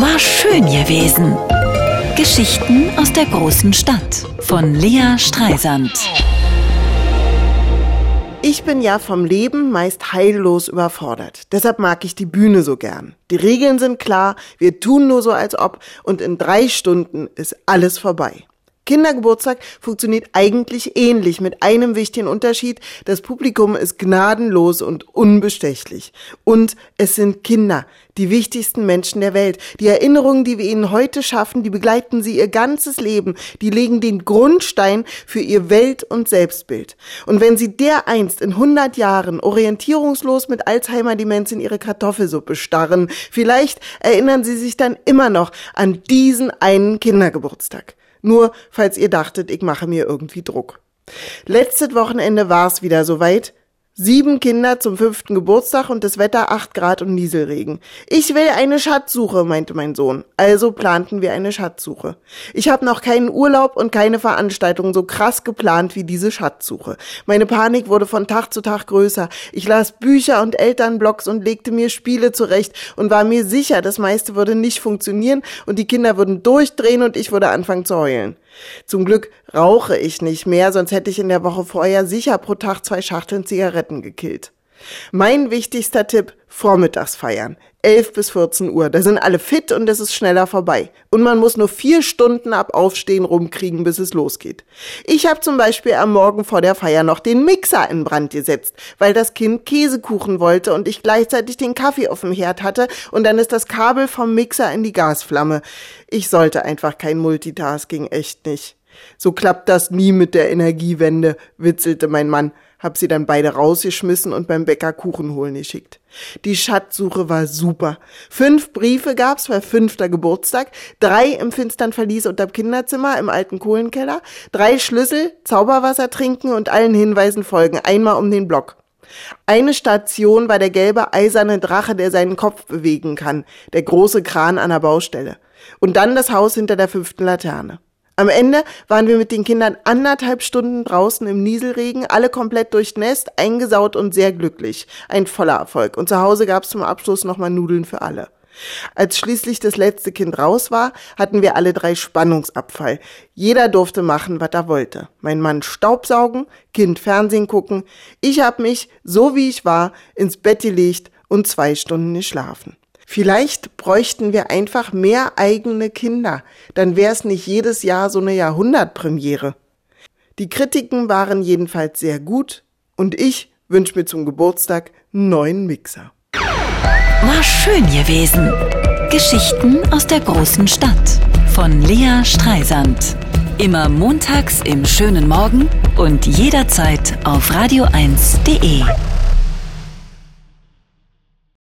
War schön gewesen. Geschichten aus der großen Stadt von Lea Streisand. Ich bin ja vom Leben meist heillos überfordert. Deshalb mag ich die Bühne so gern. Die Regeln sind klar, wir tun nur so als ob und in drei Stunden ist alles vorbei. Kindergeburtstag funktioniert eigentlich ähnlich mit einem wichtigen Unterschied. Das Publikum ist gnadenlos und unbestechlich. Und es sind Kinder, die wichtigsten Menschen der Welt. Die Erinnerungen, die wir ihnen heute schaffen, die begleiten sie ihr ganzes Leben. Die legen den Grundstein für ihr Welt- und Selbstbild. Und wenn sie dereinst in 100 Jahren orientierungslos mit Alzheimer-Demenz in ihre Kartoffelsuppe starren, vielleicht erinnern sie sich dann immer noch an diesen einen Kindergeburtstag. Nur falls ihr dachtet, ich mache mir irgendwie Druck. Letztes Wochenende war es wieder soweit. Sieben Kinder zum fünften Geburtstag und das Wetter acht Grad und Nieselregen. Ich will eine Schatzsuche, meinte mein Sohn. Also planten wir eine Schatzsuche. Ich habe noch keinen Urlaub und keine Veranstaltung so krass geplant wie diese Schatzsuche. Meine Panik wurde von Tag zu Tag größer. Ich las Bücher und Elternblogs und legte mir Spiele zurecht und war mir sicher, das meiste würde nicht funktionieren und die Kinder würden durchdrehen und ich würde anfangen zu heulen. Zum Glück rauche ich nicht mehr, sonst hätte ich in der Woche vorher sicher pro Tag zwei Schachteln Zigaretten gekillt. Mein wichtigster Tipp, vormittags feiern. 11 bis 14 Uhr. Da sind alle fit und es ist schneller vorbei. Und man muss nur vier Stunden ab Aufstehen rumkriegen, bis es losgeht. Ich habe zum Beispiel am Morgen vor der Feier noch den Mixer in Brand gesetzt, weil das Kind Käsekuchen wollte und ich gleichzeitig den Kaffee auf dem Herd hatte und dann ist das Kabel vom Mixer in die Gasflamme. Ich sollte einfach kein Multitasking, echt nicht. So klappt das nie mit der Energiewende, witzelte mein Mann hab sie dann beide rausgeschmissen und beim Bäcker Kuchen holen geschickt. Die Schatzsuche war super. Fünf Briefe gab's bei fünfter Geburtstag, drei im finstern Verlies unterm Kinderzimmer im alten Kohlenkeller, drei Schlüssel, Zauberwasser trinken und allen Hinweisen folgen, einmal um den Block. Eine Station war der gelbe eiserne Drache, der seinen Kopf bewegen kann, der große Kran an der Baustelle. Und dann das Haus hinter der fünften Laterne. Am Ende waren wir mit den Kindern anderthalb Stunden draußen im Nieselregen, alle komplett durchnässt, eingesaut und sehr glücklich. Ein voller Erfolg. Und zu Hause gab es zum Abschluss nochmal Nudeln für alle. Als schließlich das letzte Kind raus war, hatten wir alle drei Spannungsabfall. Jeder durfte machen, was er wollte. Mein Mann Staubsaugen, Kind Fernsehen gucken. Ich hab mich, so wie ich war, ins Bett gelegt und zwei Stunden geschlafen. Vielleicht bräuchten wir einfach mehr eigene Kinder, dann wäre es nicht jedes Jahr so eine Jahrhundertpremiere. Die Kritiken waren jedenfalls sehr gut und ich wünsche mir zum Geburtstag einen neuen Mixer. War schön gewesen. Geschichten aus der großen Stadt von Lea Streisand. Immer montags im schönen Morgen und jederzeit auf radio1.de.